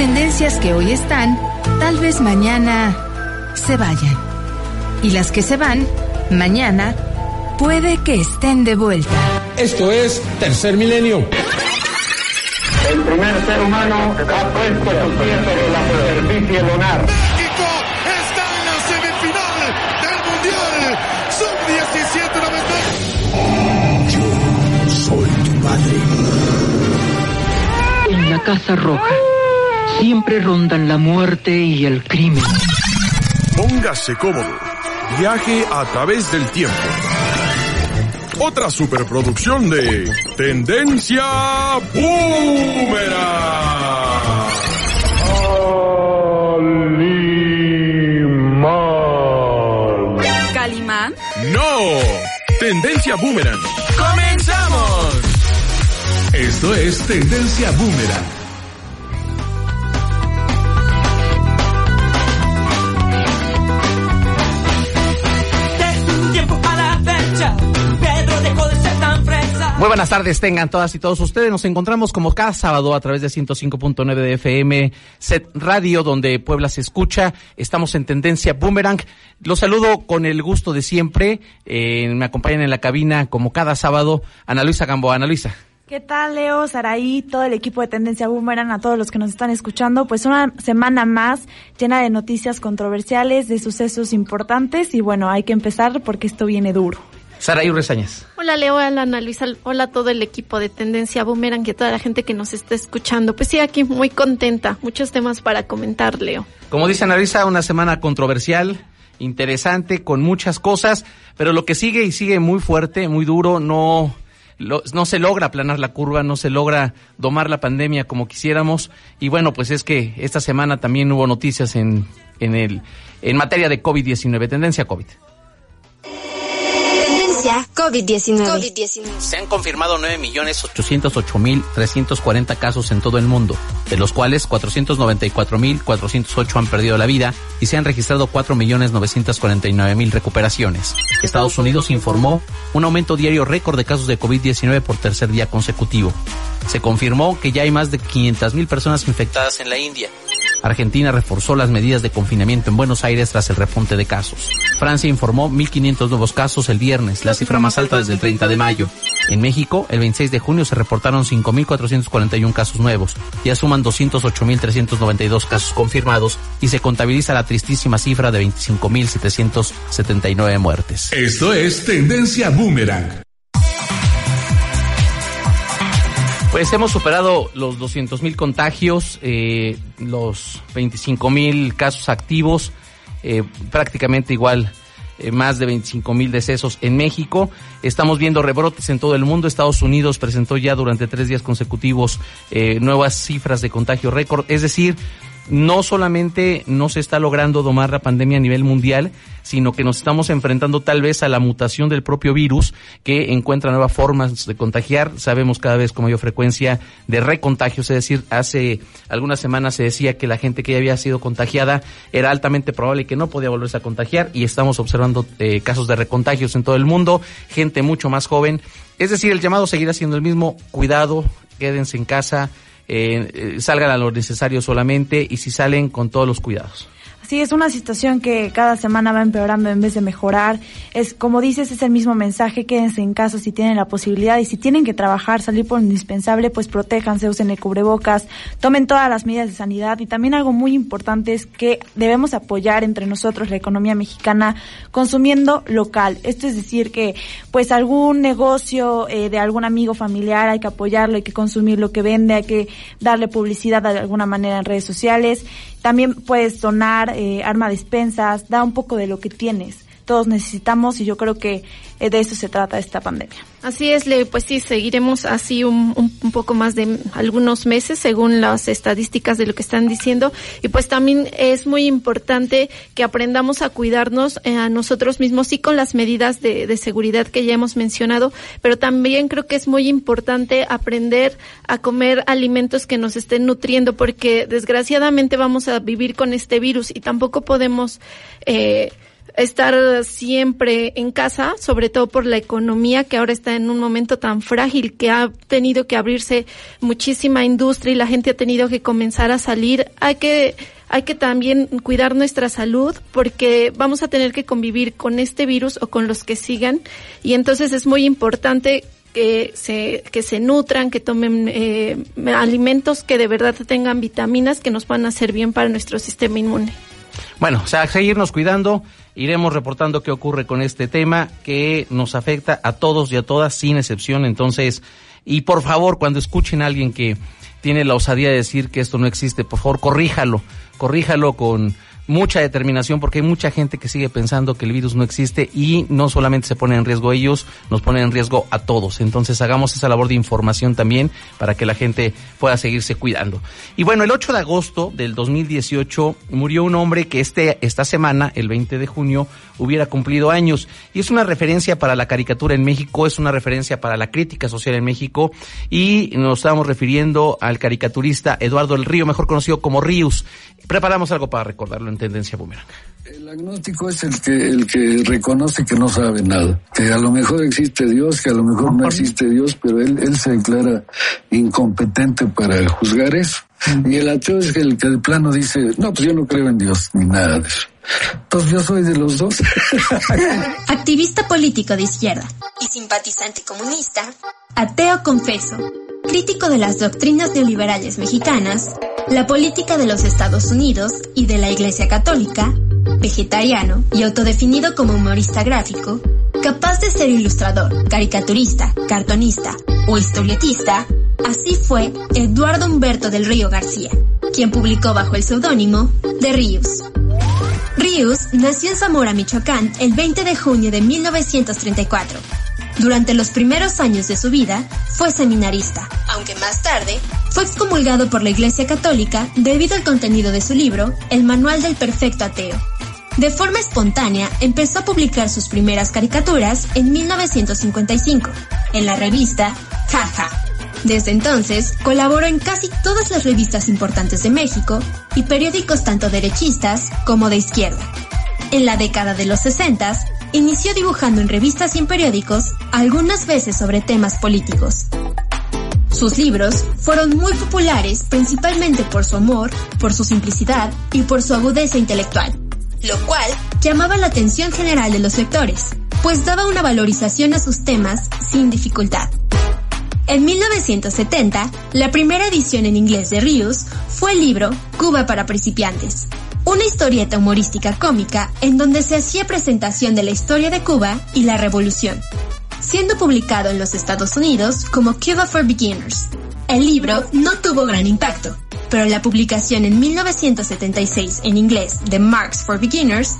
tendencias que hoy están, tal vez mañana se vayan. Y las que se van, mañana, puede que estén de vuelta. Esto es Tercer Milenio. El primer ser humano ha puesto su pie sobre la superficie lunar. México está en la semifinal del Mundial Sub-17 Soy tu padre. En la Casa Roja siempre rondan la muerte y el crimen. Póngase cómodo. Viaje a través del tiempo. Otra superproducción de Tendencia Boomerang. ¿Calimán? No, Tendencia Boomerang. ¡Comenzamos! Esto es Tendencia Boomerang. Muy buenas tardes, tengan todas y todos ustedes. Nos encontramos como cada sábado a través de 105.9 de FM, Set Radio, donde Puebla se escucha. Estamos en tendencia Boomerang. Los saludo con el gusto de siempre. Eh, me acompañan en la cabina como cada sábado Ana Luisa Gamboa. Ana Luisa. ¿Qué tal, Leo, Saraí, todo el equipo de Tendencia Boomerang, a todos los que nos están escuchando? Pues una semana más llena de noticias controversiales, de sucesos importantes y bueno, hay que empezar porque esto viene duro. Saraí Resañas. Hola Leo, hola Ana Luisa, hola a todo el equipo de Tendencia Boomerang y a toda la gente que nos está escuchando. Pues sí, aquí muy contenta, muchos temas para comentar, Leo. Como dice Ana Luisa, una semana controversial, interesante, con muchas cosas, pero lo que sigue y sigue muy fuerte, muy duro, no, lo, no se logra aplanar la curva, no se logra domar la pandemia como quisiéramos. Y bueno, pues es que esta semana también hubo noticias en, en, el, en materia de COVID-19, tendencia COVID. COVID-19. COVID Se han confirmado 9.808.340 casos en todo el mundo, de los cuales 494.408 han perdido la vida y se han registrado 4.949.000 recuperaciones. Estados Unidos informó un aumento diario récord de casos de COVID-19 por tercer día consecutivo. Se confirmó que ya hay más de 500.000 personas infectadas en la India. Argentina reforzó las medidas de confinamiento en Buenos Aires tras el repunte de casos. Francia informó 1.500 nuevos casos el viernes, la cifra más alta desde el 30 de mayo. En México, el 26 de junio se reportaron 5.441 casos nuevos, ya suman 208.392 casos confirmados y se contabiliza la tristísima cifra de 25.779 muertes. Esto es Tendencia Boomerang. Pues hemos superado los 200 mil contagios, eh, los 25 mil casos activos, eh, prácticamente igual eh, más de 25 mil decesos en México. Estamos viendo rebrotes en todo el mundo. Estados Unidos presentó ya durante tres días consecutivos nuevas cifras de contagio récord. Es decir, no solamente no se está logrando domar la pandemia a nivel mundial, sino que nos estamos enfrentando tal vez a la mutación del propio virus que encuentra nuevas formas de contagiar. Sabemos cada vez con mayor frecuencia de recontagios, es decir, hace algunas semanas se decía que la gente que ya había sido contagiada era altamente probable que no podía volverse a contagiar y estamos observando eh, casos de recontagios en todo el mundo, gente mucho más joven. Es decir, el llamado seguirá siendo el mismo, cuidado, quédense en casa, eh, salgan a lo necesario solamente y si salen con todos los cuidados. Sí, es una situación que cada semana va empeorando en vez de mejorar. Es como dices, es el mismo mensaje, quédense en casa si tienen la posibilidad y si tienen que trabajar, salir por lo indispensable, pues protéjanse, usen el cubrebocas, tomen todas las medidas de sanidad y también algo muy importante es que debemos apoyar entre nosotros la economía mexicana consumiendo local. Esto es decir que pues algún negocio eh, de algún amigo familiar hay que apoyarlo, hay que consumir lo que vende, hay que darle publicidad de alguna manera en redes sociales también puedes donar eh, arma despensas, da un poco de lo que tienes. Todos necesitamos y yo creo que eh, de eso se trata esta pandemia. Así es, Le, pues sí, seguiremos así un, un, poco más de algunos meses según las estadísticas de lo que están diciendo. Y pues también es muy importante que aprendamos a cuidarnos eh, a nosotros mismos y con las medidas de, de seguridad que ya hemos mencionado, pero también creo que es muy importante aprender a comer alimentos que nos estén nutriendo porque desgraciadamente vamos a vivir con este virus y tampoco podemos... Eh, estar siempre en casa, sobre todo por la economía que ahora está en un momento tan frágil que ha tenido que abrirse muchísima industria y la gente ha tenido que comenzar a salir. Hay que hay que también cuidar nuestra salud porque vamos a tener que convivir con este virus o con los que sigan y entonces es muy importante que se, que se nutran, que tomen eh, alimentos que de verdad tengan vitaminas que nos van a hacer bien para nuestro sistema inmune. Bueno, o sea, seguirnos cuidando, iremos reportando qué ocurre con este tema que nos afecta a todos y a todas sin excepción. Entonces, y por favor, cuando escuchen a alguien que tiene la osadía de decir que esto no existe, por favor, corríjalo, corríjalo con mucha determinación porque hay mucha gente que sigue pensando que el virus no existe y no solamente se pone en riesgo ellos, nos pone en riesgo a todos. Entonces hagamos esa labor de información también para que la gente pueda seguirse cuidando. Y bueno, el 8 de agosto del 2018 murió un hombre que este, esta semana, el 20 de junio, hubiera cumplido años. Y es una referencia para la caricatura en México, es una referencia para la crítica social en México y nos estamos refiriendo al caricaturista Eduardo El Río, mejor conocido como Ríos. Preparamos algo para recordarlo en tendencia boomerang. El agnóstico es el que, el que reconoce que no sabe nada, que a lo mejor existe Dios, que a lo mejor no existe Dios, pero él, él se declara incompetente para juzgar eso. Y el ateo es el que de plano dice, no, pues yo no creo en Dios, ni nada de eso. Entonces yo soy de los dos. Activista político de izquierda y simpatizante comunista, ateo confeso, crítico de las doctrinas neoliberales mexicanas, la política de los Estados Unidos y de la Iglesia Católica, vegetariano y autodefinido como humorista gráfico, capaz de ser ilustrador, caricaturista, cartonista o historietista, así fue Eduardo Humberto del Río García, quien publicó bajo el seudónimo de Ríos. Ríos nació en Zamora, Michoacán, el 20 de junio de 1934. Durante los primeros años de su vida fue seminarista, aunque más tarde fue excomulgado por la Iglesia Católica debido al contenido de su libro, El Manual del Perfecto Ateo. De forma espontánea empezó a publicar sus primeras caricaturas en 1955, en la revista Jaja. Desde entonces colaboró en casi todas las revistas importantes de México y periódicos tanto derechistas como de izquierda. En la década de los 60 inició dibujando en revistas y en periódicos, algunas veces sobre temas políticos. Sus libros fueron muy populares principalmente por su amor, por su simplicidad y por su agudeza intelectual, lo cual llamaba la atención general de los lectores, pues daba una valorización a sus temas sin dificultad. En 1970, la primera edición en inglés de Rius fue el libro Cuba para principiantes, una historieta humorística cómica en donde se hacía presentación de la historia de Cuba y la revolución, siendo publicado en los Estados Unidos como Cuba for Beginners. El libro no tuvo gran impacto, pero la publicación en 1976 en inglés de Marx for Beginners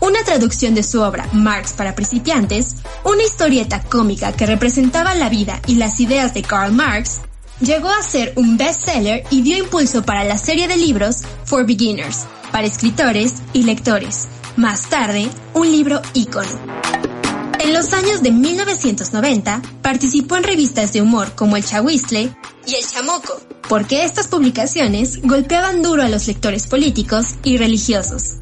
una traducción de su obra Marx para principiantes, una historieta cómica que representaba la vida y las ideas de Karl Marx, llegó a ser un bestseller y dio impulso para la serie de libros For Beginners, para escritores y lectores. Más tarde, un libro ícono. En los años de 1990, participó en revistas de humor como El Chahuistle y El Chamoco, porque estas publicaciones golpeaban duro a los lectores políticos y religiosos.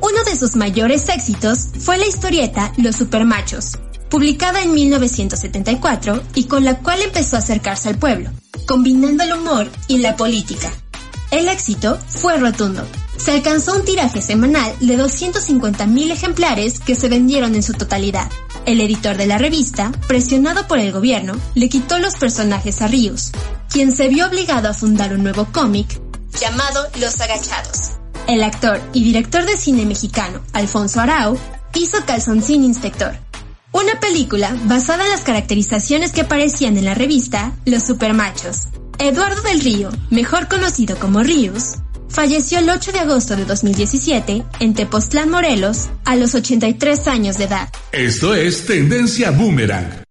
Uno de sus mayores éxitos fue la historieta Los Supermachos, publicada en 1974 y con la cual empezó a acercarse al pueblo, combinando el humor y la política. El éxito fue rotundo. Se alcanzó un tiraje semanal de 250.000 ejemplares que se vendieron en su totalidad. El editor de la revista, presionado por el gobierno, le quitó los personajes a Ríos, quien se vio obligado a fundar un nuevo cómic llamado Los Agachados, el actor y director de cine mexicano Alfonso Arau hizo Calzoncín Inspector, una película basada en las caracterizaciones que aparecían en la revista Los Supermachos. Eduardo del Río, mejor conocido como Ríos, falleció el 8 de agosto de 2017 en Tepoztlán, Morelos, a los 83 años de edad. Esto es Tendencia Boomerang.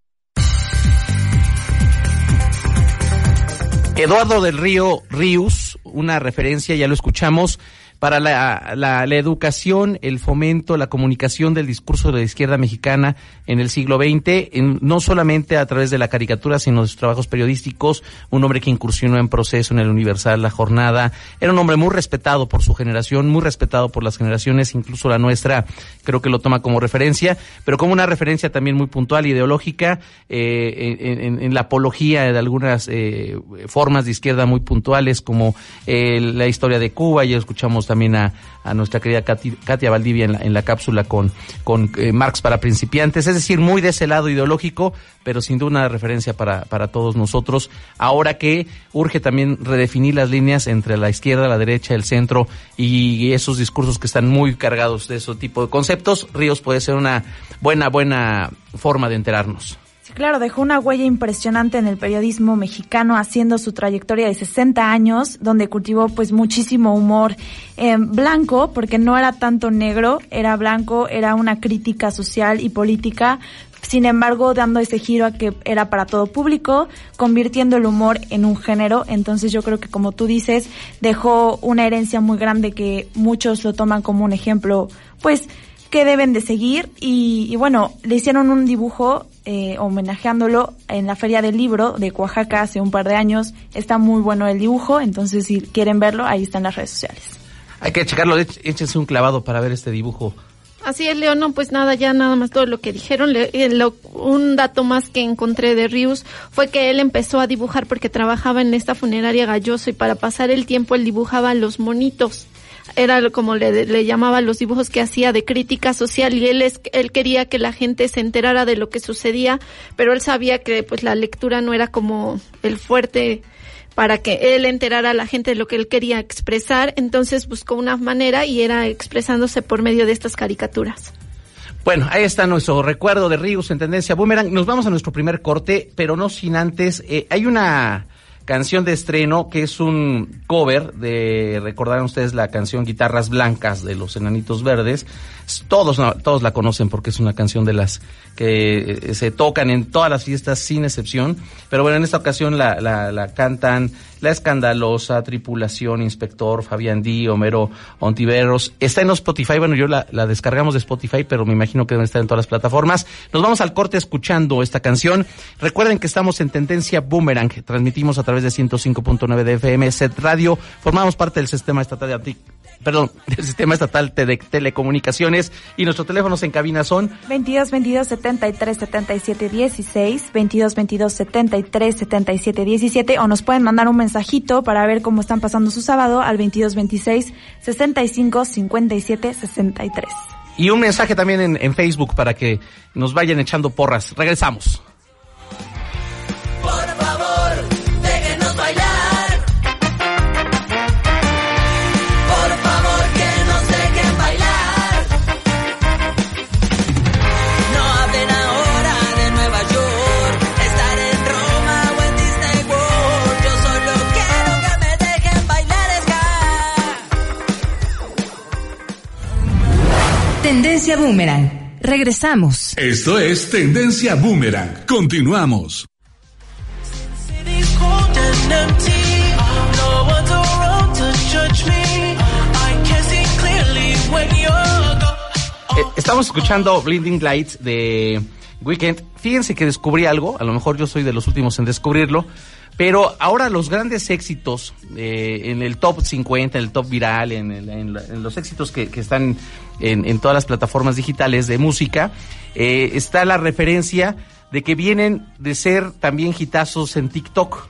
Eduardo del Río Ríos, una referencia, ya lo escuchamos, para la, la, educación, el fomento, la comunicación del discurso de la izquierda mexicana en el siglo XX, no solamente a través de la caricatura, sino de sus trabajos periodísticos, un hombre que incursionó en proceso en el Universal, La Jornada, era un hombre muy respetado por su generación, muy respetado por las generaciones, incluso la nuestra creo que lo toma como referencia, pero como una referencia también muy puntual, ideológica, eh, en, la apología de algunas eh, formas de izquierda muy puntuales, como eh, la historia de Cuba, ya escuchamos también a, nuestra querida Katia Valdivia en la, cápsula con, con eh, Marx para principiantes, es decir, muy de ese lado ideológico, pero sin duda una referencia para, para todos nosotros, ahora que urge también redefinir las líneas entre la izquierda, la derecha, el centro y esos discursos que están muy cargados de ese tipo de conceptos, Ríos puede ser una buena, buena forma de enterarnos. Claro, dejó una huella impresionante en el periodismo mexicano haciendo su trayectoria de 60 años, donde cultivó pues muchísimo humor eh, blanco, porque no era tanto negro, era blanco, era una crítica social y política, sin embargo dando ese giro a que era para todo público, convirtiendo el humor en un género, entonces yo creo que como tú dices, dejó una herencia muy grande que muchos lo toman como un ejemplo, pues que deben de seguir. Y, y bueno, le hicieron un dibujo eh, homenajeándolo en la Feria del Libro de Oaxaca hace un par de años. Está muy bueno el dibujo, entonces si quieren verlo, ahí está en las redes sociales. Hay que checarlo, échense un clavado para ver este dibujo. Así es, León, no, pues nada, ya nada más todo lo que dijeron. Eh, un dato más que encontré de Rius fue que él empezó a dibujar porque trabajaba en esta funeraria Galloso y para pasar el tiempo él dibujaba los monitos era como le, le llamaba los dibujos que hacía de crítica social y él es, él quería que la gente se enterara de lo que sucedía, pero él sabía que pues la lectura no era como el fuerte para que él enterara a la gente de lo que él quería expresar, entonces buscó una manera y era expresándose por medio de estas caricaturas. Bueno, ahí está nuestro recuerdo de Ríos en Tendencia Boomerang. Nos vamos a nuestro primer corte, pero no sin antes. Eh, hay una canción de estreno que es un cover de, recordarán ustedes la canción Guitarras Blancas de los Enanitos Verdes. Todos, todos la conocen porque es una canción de las que eh, se tocan en todas las fiestas sin excepción. Pero bueno, en esta ocasión la, la, la cantan La Escandalosa, Tripulación, Inspector, Fabián Di, Homero Ontiveros. Está en Spotify, bueno, yo la, la descargamos de Spotify, pero me imagino que debe estar en todas las plataformas. Nos vamos al corte escuchando esta canción. Recuerden que estamos en Tendencia Boomerang, transmitimos a través de 105.9 de FM, Set Radio, formamos parte del sistema estatal de perdón, del sistema estatal de telecomunicaciones y nuestros teléfonos en cabina son 22 22 73 77 16, 22 22 73 77 17 o nos pueden mandar un mensajito para ver cómo están pasando su sábado al 22 26 65 57 63. Y un mensaje también en, en Facebook para que nos vayan echando porras. Regresamos. Tendencia Boomerang. Regresamos. Esto es Tendencia Boomerang. Continuamos. Eh, estamos escuchando Blinding Lights de Weekend. Fíjense que descubrí algo, a lo mejor yo soy de los últimos en descubrirlo, pero ahora los grandes éxitos eh, en el top 50, en el top viral, en, los éxitos que, están en, todas las plataformas digitales de música, eh, está la referencia de que vienen de ser también hitazos en TikTok.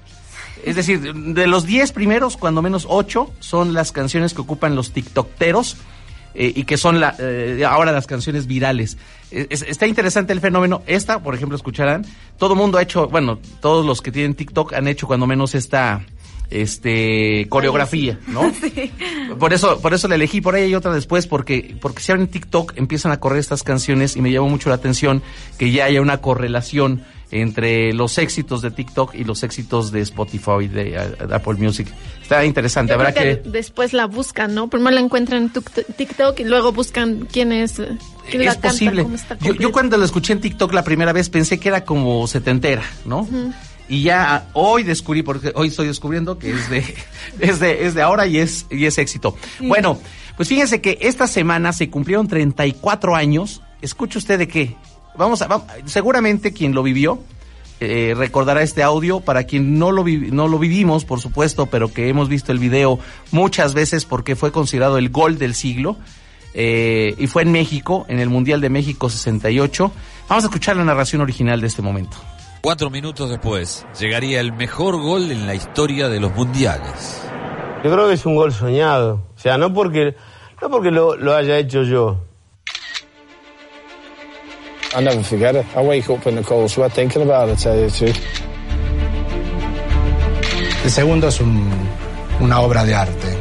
Es decir, de los 10 primeros, cuando menos 8 son las canciones que ocupan los TikTokeros eh, y que son la, eh, ahora las canciones virales. está interesante el fenómeno. Esta, por ejemplo, escucharán, todo mundo ha hecho, bueno, todos los que tienen TikTok han hecho cuando menos esta este coreografía, ¿no? Sí. Por eso, por eso la elegí por ahí y otra después, porque, porque si en TikTok empiezan a correr estas canciones y me llamó mucho la atención que ya haya una correlación entre los éxitos de TikTok y los éxitos de Spotify, de, uh, Apple Music. Está interesante, habrá que, Después la buscan, ¿no? Primero la encuentran en TikTok y luego buscan quién es... Quién es posible. yo, yo, cuando la escuché en TikTok la primera vez pensé que era como setentera, ¿no? Y ya hoy descubrí, porque hoy estoy descubriendo que es de, es de, es de ahora y es, y es éxito. Bueno, pues fíjense que esta semana se cumplieron 34 años. Escuche usted de qué. Vamos a, va- seguramente quien lo vivió, eh, recordará este audio. Para quien no lo, vi- no lo vivimos, por supuesto, pero que hemos visto el video muchas veces porque fue considerado el gol del siglo. eh, y fue en México, en el Mundial de México 68. Vamos a escuchar la narración original de este momento. Cuatro minutos después, llegaría el mejor gol en la historia de los mundiales. Yo creo que es un gol soñado. O sea, no porque, no porque lo, lo haya hecho yo. I never forget it. I wake up in the cold sweat thinking about it, tell you the truth. El segundo es un- una obra de arte.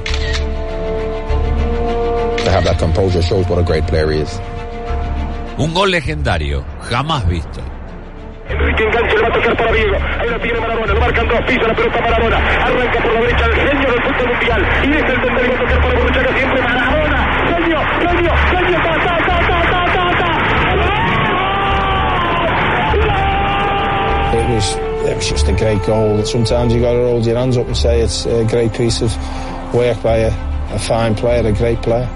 To have that composure shows what a great player he is. Un gol legendario, jamás visto. Enrique enganche, le va a tocar para Diego. Ahí lo tiene Maradona, lo marcan dos, pisa la pelota Maradona. Arranca por la derecha el genio del fútbol mundial. Y es el donde le va a tocar para Borruchaga siempre Maradona. Genio, genio, genio, ta, ta, ta, ta, ta, ta, ta. It was, it was just a great goal. Sometimes you got to hold your hands up and say it's a great piece of work by a, a fine player, a great player.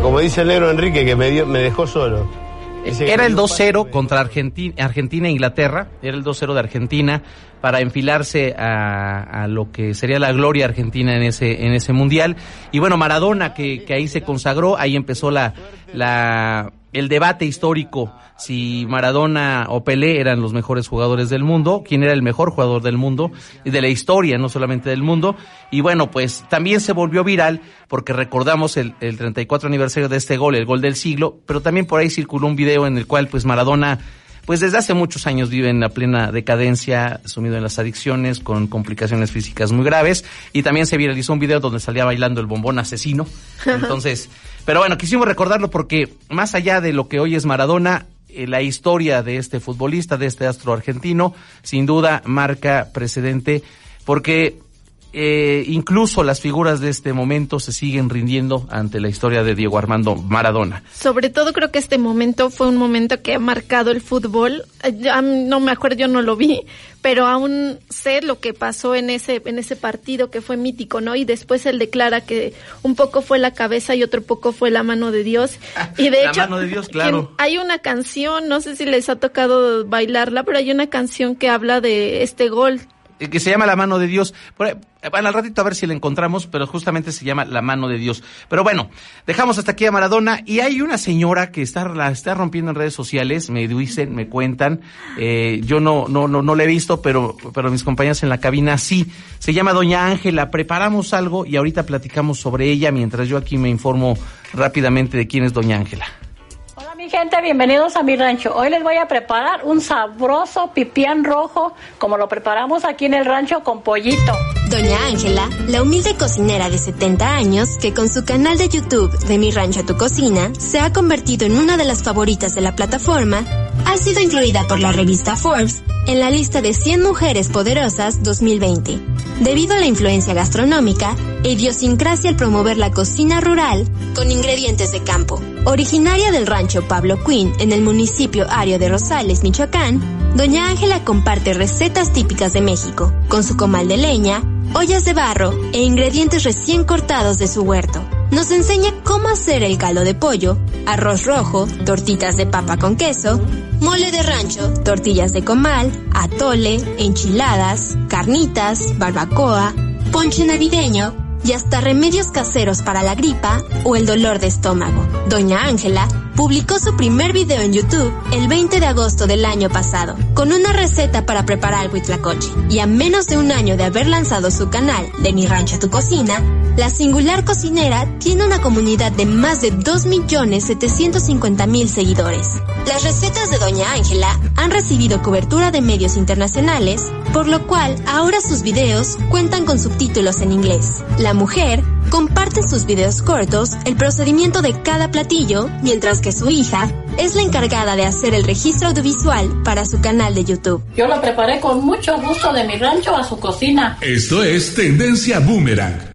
Como dice el negro Enrique, que me, dio, me dejó solo. Era el dio 2-0 contra Argentina, Argentina e Inglaterra. Era el 2-0 de Argentina para enfilarse a, a lo que sería la gloria argentina en ese, en ese mundial. Y bueno, Maradona, que, que ahí se consagró, ahí empezó la, la, el debate histórico si Maradona o Pelé eran los mejores jugadores del mundo, quién era el mejor jugador del mundo y de la historia, no solamente del mundo. Y bueno, pues también se volvió viral porque recordamos el, el 34 aniversario de este gol, el gol del siglo, pero también por ahí circuló un video en el cual pues Maradona pues desde hace muchos años vive en la plena decadencia, sumido en las adicciones, con complicaciones físicas muy graves, y también se viralizó un video donde salía bailando el bombón asesino. Entonces, pero bueno, quisimos recordarlo porque más allá de lo que hoy es Maradona, eh, la historia de este futbolista, de este astro argentino, sin duda marca precedente porque eh, incluso las figuras de este momento se siguen rindiendo ante la historia de Diego Armando Maradona. Sobre todo creo que este momento fue un momento que ha marcado el fútbol. Eh, ya no me acuerdo, yo no lo vi, pero aún sé lo que pasó en ese en ese partido que fue mítico, ¿no? Y después él declara que un poco fue la cabeza y otro poco fue la mano de Dios. Y de La hecho, mano de Dios, claro. hay una canción, no sé si les ha tocado bailarla, pero hay una canción que habla de este gol. Eh, que se llama La mano de Dios. Por bueno, al ratito a ver si la encontramos, pero justamente se llama La mano de Dios. Pero bueno, dejamos hasta aquí a Maradona y hay una señora que está la está rompiendo en redes sociales, me dicen, me cuentan, eh, yo no no no no la he visto, pero pero mis compañeras en la cabina sí. Se llama Doña Ángela. Preparamos algo y ahorita platicamos sobre ella mientras yo aquí me informo rápidamente de quién es Doña Ángela. Mi gente, bienvenidos a mi rancho. Hoy les voy a preparar un sabroso pipián rojo como lo preparamos aquí en el rancho con pollito. Doña Ángela, la humilde cocinera de 70 años que con su canal de YouTube de Mi Rancho a Tu Cocina se ha convertido en una de las favoritas de la plataforma, ha sido incluida por la revista Forbes en la lista de 100 mujeres poderosas 2020, debido a la influencia gastronómica e idiosincrasia al promover la cocina rural con ingredientes de campo. Originaria del rancho Pablo Quinn en el municipio Ario de Rosales, Michoacán, Doña Ángela comparte recetas típicas de México, con su comal de leña, ollas de barro e ingredientes recién cortados de su huerto. Nos enseña cómo hacer el caldo de pollo, arroz rojo, tortitas de papa con queso, mole de rancho, tortillas de comal, atole, enchiladas, carnitas, barbacoa, ponche navideño y hasta remedios caseros para la gripa o el dolor de estómago. Doña Ángela publicó su primer video en YouTube el 20 de agosto del año pasado, con una receta para preparar huitlacoche. Y a menos de un año de haber lanzado su canal de Mi Rancho a Tu Cocina, la singular cocinera tiene una comunidad de más de 2.750.000 seguidores. Las recetas de Doña Ángela han recibido cobertura de medios internacionales, por lo cual ahora sus videos cuentan con subtítulos en inglés. La mujer comparte en sus videos cortos el procedimiento de cada platillo, mientras que su hija es la encargada de hacer el registro audiovisual para su canal de YouTube. Yo lo preparé con mucho gusto de mi rancho a su cocina. Esto es Tendencia Boomerang.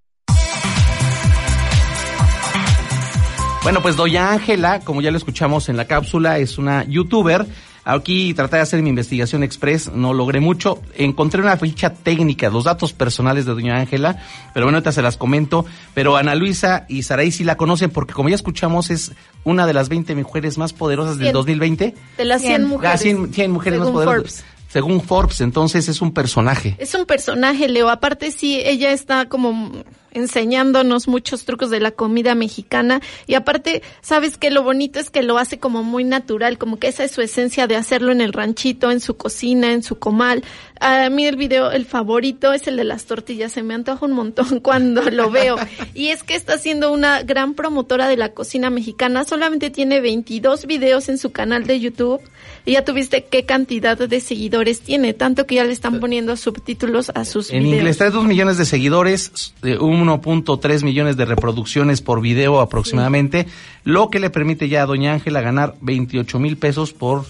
Bueno, pues Doña Ángela, como ya lo escuchamos en la cápsula, es una youtuber Aquí traté de hacer mi investigación express, no logré mucho. Encontré una ficha técnica, los datos personales de doña Ángela, pero bueno, ahorita se las comento. Pero Ana Luisa y Saraí sí la conocen porque como ya escuchamos es una de las 20 mujeres más poderosas del 2020. De las 100 mujeres. Ah, 100, 100 mujeres más poderosas. Según Forbes, entonces es un personaje. Es un personaje, Leo. Aparte, sí, ella está como enseñándonos muchos trucos de la comida mexicana y aparte, sabes que lo bonito es que lo hace como muy natural, como que esa es su esencia de hacerlo en el ranchito, en su cocina, en su comal. A mí el video, el favorito es el de las tortillas, se me antoja un montón cuando lo veo. Y es que está siendo una gran promotora de la cocina mexicana, solamente tiene 22 videos en su canal de YouTube y ya tuviste qué cantidad de seguidores tiene, tanto que ya le están poniendo subtítulos a sus en videos. En inglés trae dos millones de seguidores, un 1.3 millones de reproducciones por video aproximadamente, sí. lo que le permite ya a Doña Ángela ganar 28 mil pesos por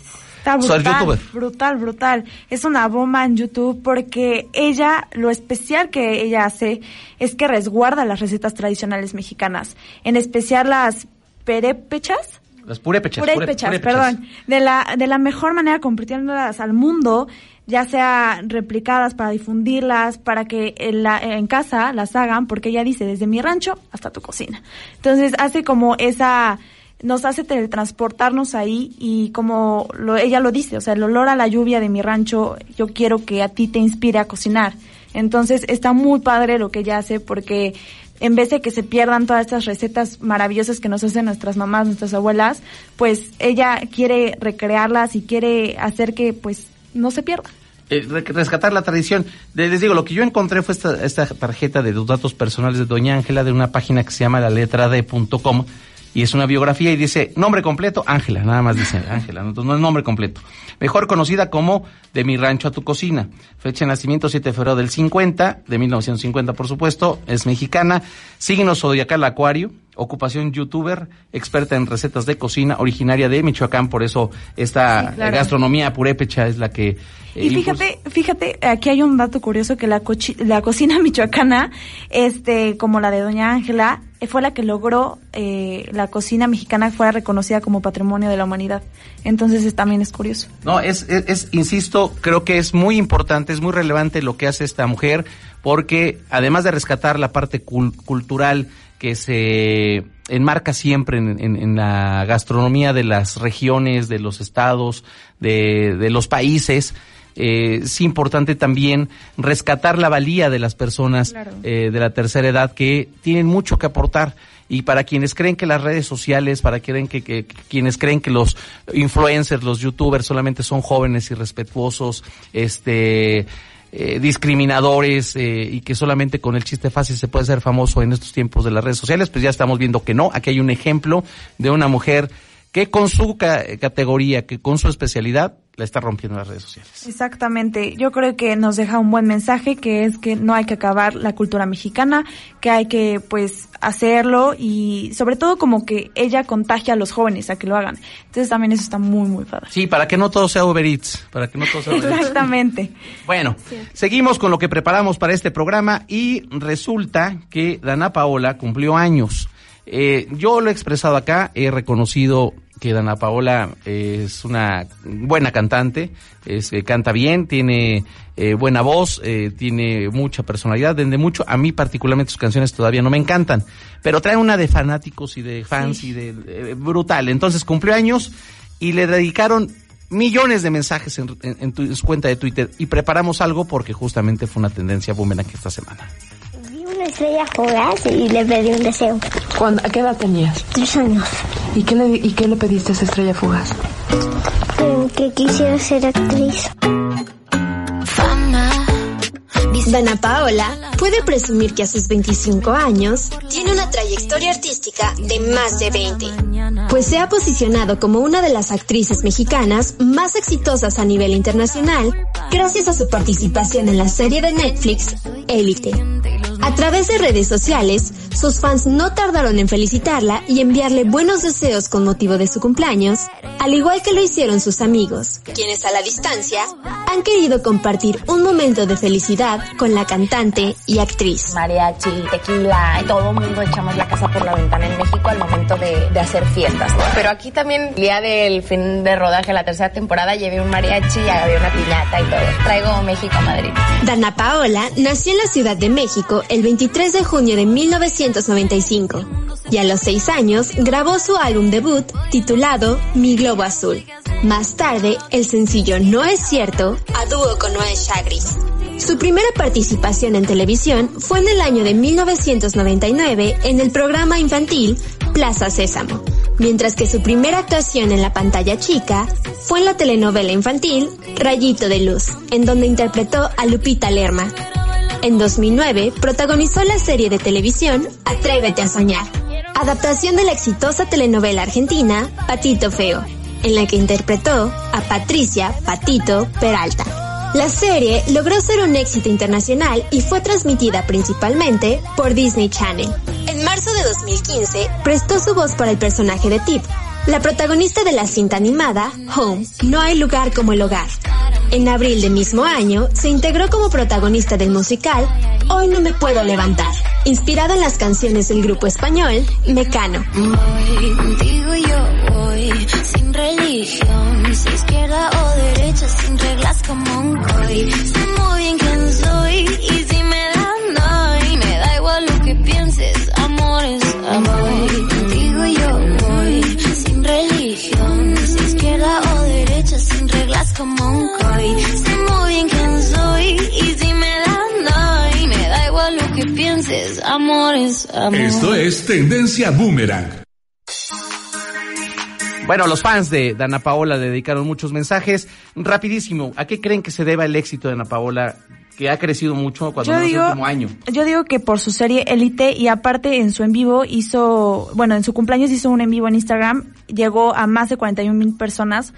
Está brutal, brutal, brutal. Es una bomba en YouTube porque ella, lo especial que ella hace es que resguarda las recetas tradicionales mexicanas, en especial las perépechas. Las purépechas. Purépechas, purépechas, perdón. De la, de la mejor manera, compartiéndolas al mundo ya sea replicadas para difundirlas, para que en, la, en casa las hagan, porque ella dice desde mi rancho hasta tu cocina. Entonces hace como esa, nos hace teletransportarnos ahí y como lo, ella lo dice, o sea, el olor a la lluvia de mi rancho, yo quiero que a ti te inspire a cocinar. Entonces está muy padre lo que ella hace porque en vez de que se pierdan todas estas recetas maravillosas que nos hacen nuestras mamás, nuestras abuelas, pues ella quiere recrearlas y quiere hacer que pues no se pierda. Eh, rescatar la tradición. Les digo, lo que yo encontré fue esta, esta tarjeta de los datos personales de Doña Ángela de una página que se llama la letra D.com y es una biografía y dice nombre completo Ángela, nada más dice Ángela, no, no es nombre completo. Mejor conocida como De mi rancho a tu cocina. Fecha de nacimiento 7 de febrero del 50, de 1950 por supuesto, es mexicana. Signo zodiacal Acuario, ocupación youtuber, experta en recetas de cocina, originaria de Michoacán, por eso esta Sí, claro. gastronomía purépecha es la que... eh, Y fíjate, fíjate, aquí hay un dato curioso que la, la cocina michoacana, este, como la de Doña Ángela, eh, fue la que logró eh, la cocina mexicana fuera reconocida como patrimonio de la humanidad. Entonces es- también es curioso. No, es, es, es, insisto, creo que es muy importante, es muy relevante lo que hace esta mujer, porque además de rescatar la parte cul- cultural que se enmarca siempre en, en- la gastronomía de las regiones, de los estados, de los países, eh, es importante también rescatar la valía de las personas Claro. eh, de la tercera edad que tienen mucho que aportar. Y para quienes creen que las redes sociales, para que, que- que- quienes creen que los influencers, los youtubers solamente son jóvenes irrespetuosos, este, eh, discriminadores eh, y que solamente con el chiste fácil se puede ser famoso en estos tiempos de las redes sociales, pues ya estamos viendo que no. Aquí hay un ejemplo de una mujer que con su ca- categoría, que con su especialidad, la está rompiendo en las redes sociales. Exactamente. Yo creo que nos deja un buen mensaje que es que no hay que acabar la cultura mexicana, que hay que pues hacerlo y sobre todo como que ella contagia a los jóvenes a que lo hagan. Entonces también eso está muy muy padre. Sí, para que no todo sea Uber Eats, para que no todo sea Uber Eats. Exactamente. Bueno, seguimos con lo que preparamos para este programa y resulta que Dana Paola cumplió años. Eh, yo lo he expresado acá, he reconocido que Dana Paola eh, es una buena cantante, es, eh, canta bien, tiene eh, buena voz, eh, tiene mucha personalidad, vende mucho. A mí particularmente sus canciones todavía no me encantan, pero trae una de fanáticos y de fans y de, de- brutal. Entonces cumplió años y le dedicaron millones de mensajes en, en- en tu- en su cuenta de Twitter y preparamos algo porque justamente fue una tendencia boomerang esta semana. Estrella fugaz y le pedí un deseo. ¿Cuándo, ¿A qué edad tenías? Tres años. ¿Y qué, le, ¿Y qué le pediste a esa estrella fugaz? Eh, Que quisiera ser actriz. Dana Paola puede presumir que a sus 25 años tiene una trayectoria artística de más de 20, pues se ha posicionado como una de las actrices mexicanas más exitosas a nivel internacional gracias a su participación en la serie de Netflix Élite. A través de redes sociales, sus fans no tardaron en felicitarla y enviarle buenos deseos con motivo de su cumpleaños, al igual que lo hicieron sus amigos, quienes a la distancia han querido compartir un momento de felicidad con la cantante y actriz. Mariachi, tequila, todo el mundo echamos la casa por la ventana en México al momento de, de hacer fiestas. Pero aquí también, el día del fin de rodaje, la tercera temporada, llevé un mariachi, había una piñata y todo. Traigo México a Madrid. Dana Paola nació en la Ciudad de México el 23 de junio de 1995 y a los seis años grabó su álbum debut titulado Mi Globo Azul. Más tarde, el sencillo No es cierto a dúo con Noé Chagris. Su primera participación en televisión fue en el año de 1999 en el programa infantil Plaza Sésamo, mientras que su primera actuación en la pantalla chica fue en la telenovela infantil Rayito de Luz, en donde interpretó a Lupita Lerma. En 2009 protagonizó la serie de televisión Atrévete a soñar, adaptación de la exitosa telenovela argentina Patito Feo, en la que interpretó a Patricia Patito Peralta. La serie logró ser un éxito internacional y fue transmitida principalmente por Disney Channel. En marzo de 2015 prestó su voz para el personaje de Tip, la protagonista de la cinta animada Home, No hay lugar como el hogar. En abril del mismo año se integró como protagonista del musical Hoy no me puedo levantar, inspirada en las canciones del grupo español Mecano. Voy sin religión, izquierda o derecha, sin reglas como un muy bien soy como un coy. Sé muy bien quién soy y si me dan no, me da igual lo que pienses, amor es amor. Esto es Tendencia Boomerang. Bueno, los fans de Dana Paola le dedicaron muchos mensajes. Rapidísimo, ¿a qué creen que se deba el éxito de Dana Paola? Que ha crecido mucho cuando Yo no es el digo- último año. Yo digo que por su serie Elite y aparte en su en vivo hizo, bueno, en su cumpleaños hizo un en vivo en Instagram, llegó a más de 41 mil personas,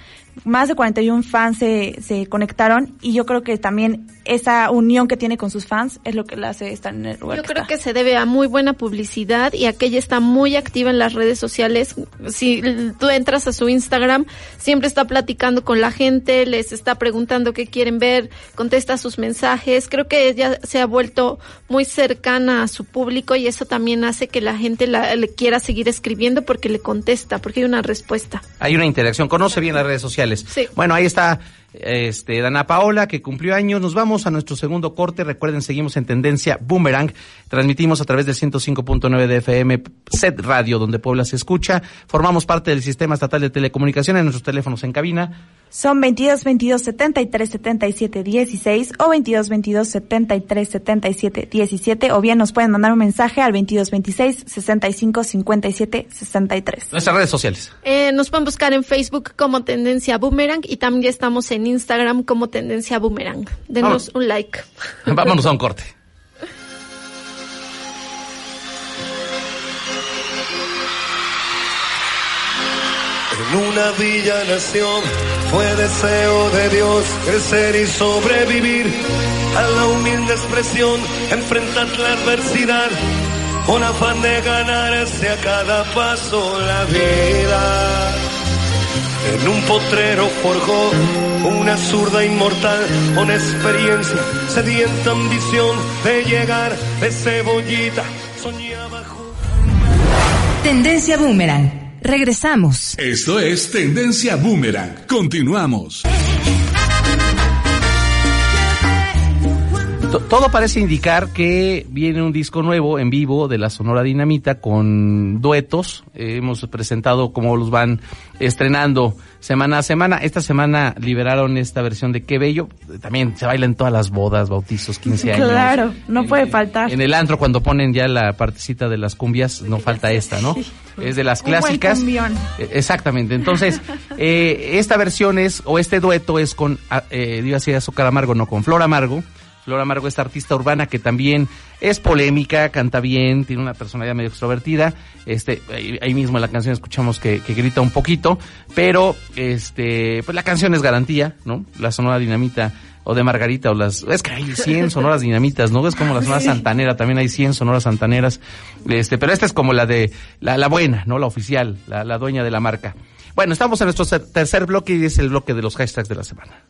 más de 41 fans se, se conectaron y yo creo que también esa unión que tiene con sus fans es lo que la hace estar en el lugar Yo que creo está. que se debe a muy buena publicidad y a que ella está muy activa en las redes sociales. Si tú entras a su Instagram, siempre está platicando con la gente, les está preguntando qué quieren ver, contesta sus mensajes. Creo que ella se ha vuelto muy cercana a su público y eso también hace que la gente la, le quiera seguir escribiendo porque le contesta, porque hay una respuesta. Hay una interacción, conoce bien las redes sociales. Bueno, ahí está este Dana Paola que cumplió años. Nos vamos a nuestro segundo corte. Recuerden, seguimos en tendencia Boomerang. Transmitimos a través del 105.9 de FM Set Radio, donde Puebla se escucha. Formamos parte del sistema estatal de telecomunicaciones. Nuestros teléfonos en cabina. Son 22 22 73 77 16 o 22 22 73 77 17 o bien nos pueden mandar un mensaje al 22 26 65 57 63. Nuestras redes sociales. Eh, nos pueden buscar en Facebook como Tendencia Boomerang y también ya estamos en Instagram como Tendencia Boomerang. Denos un like. Vámonos a un corte. En una villa nación fue deseo de Dios crecer y sobrevivir a la humilde expresión, enfrentar la adversidad con afán de ganarse a cada paso la vida. En un potrero forjó una zurda inmortal con experiencia, sedienta ambición de llegar de cebollita. Soñaba Tendencia Boomerang. Regresamos. Esto es Tendencia Boomerang. Continuamos. Todo parece indicar que viene un disco nuevo en vivo de la Sonora Dinamita con duetos. Eh, hemos presentado cómo los van estrenando semana a semana. Esta semana liberaron esta versión de Qué Bello. También se baila en todas las bodas, bautizos, 15 años. Claro, no puede faltar. En el antro cuando ponen ya la partecita de las cumbias, no falta esta, ¿no? Es de las clásicas. Eh, Exactamente. Entonces, eh, esta versión es, o este dueto es con, ah, eh, iba a decir Azúcar Amargo, no, con Flor Amargo. Flor Amargo, esta artista urbana que también es polémica, canta bien, tiene una personalidad medio extrovertida. Este, ahí, mismo en la canción escuchamos que, que grita un poquito, pero este, pues la canción es garantía, ¿no? La Sonora Dinamita o de Margarita o las es que hay 100 sonoras dinamitas, ¿no? Es como la zona santanera, también hay 100 sonoras santaneras. Este, pero esta es como la de la, la buena, ¿no? La oficial, la, la dueña de la marca. Bueno, estamos en nuestro tercer bloque y es el bloque de los hashtags de la semana.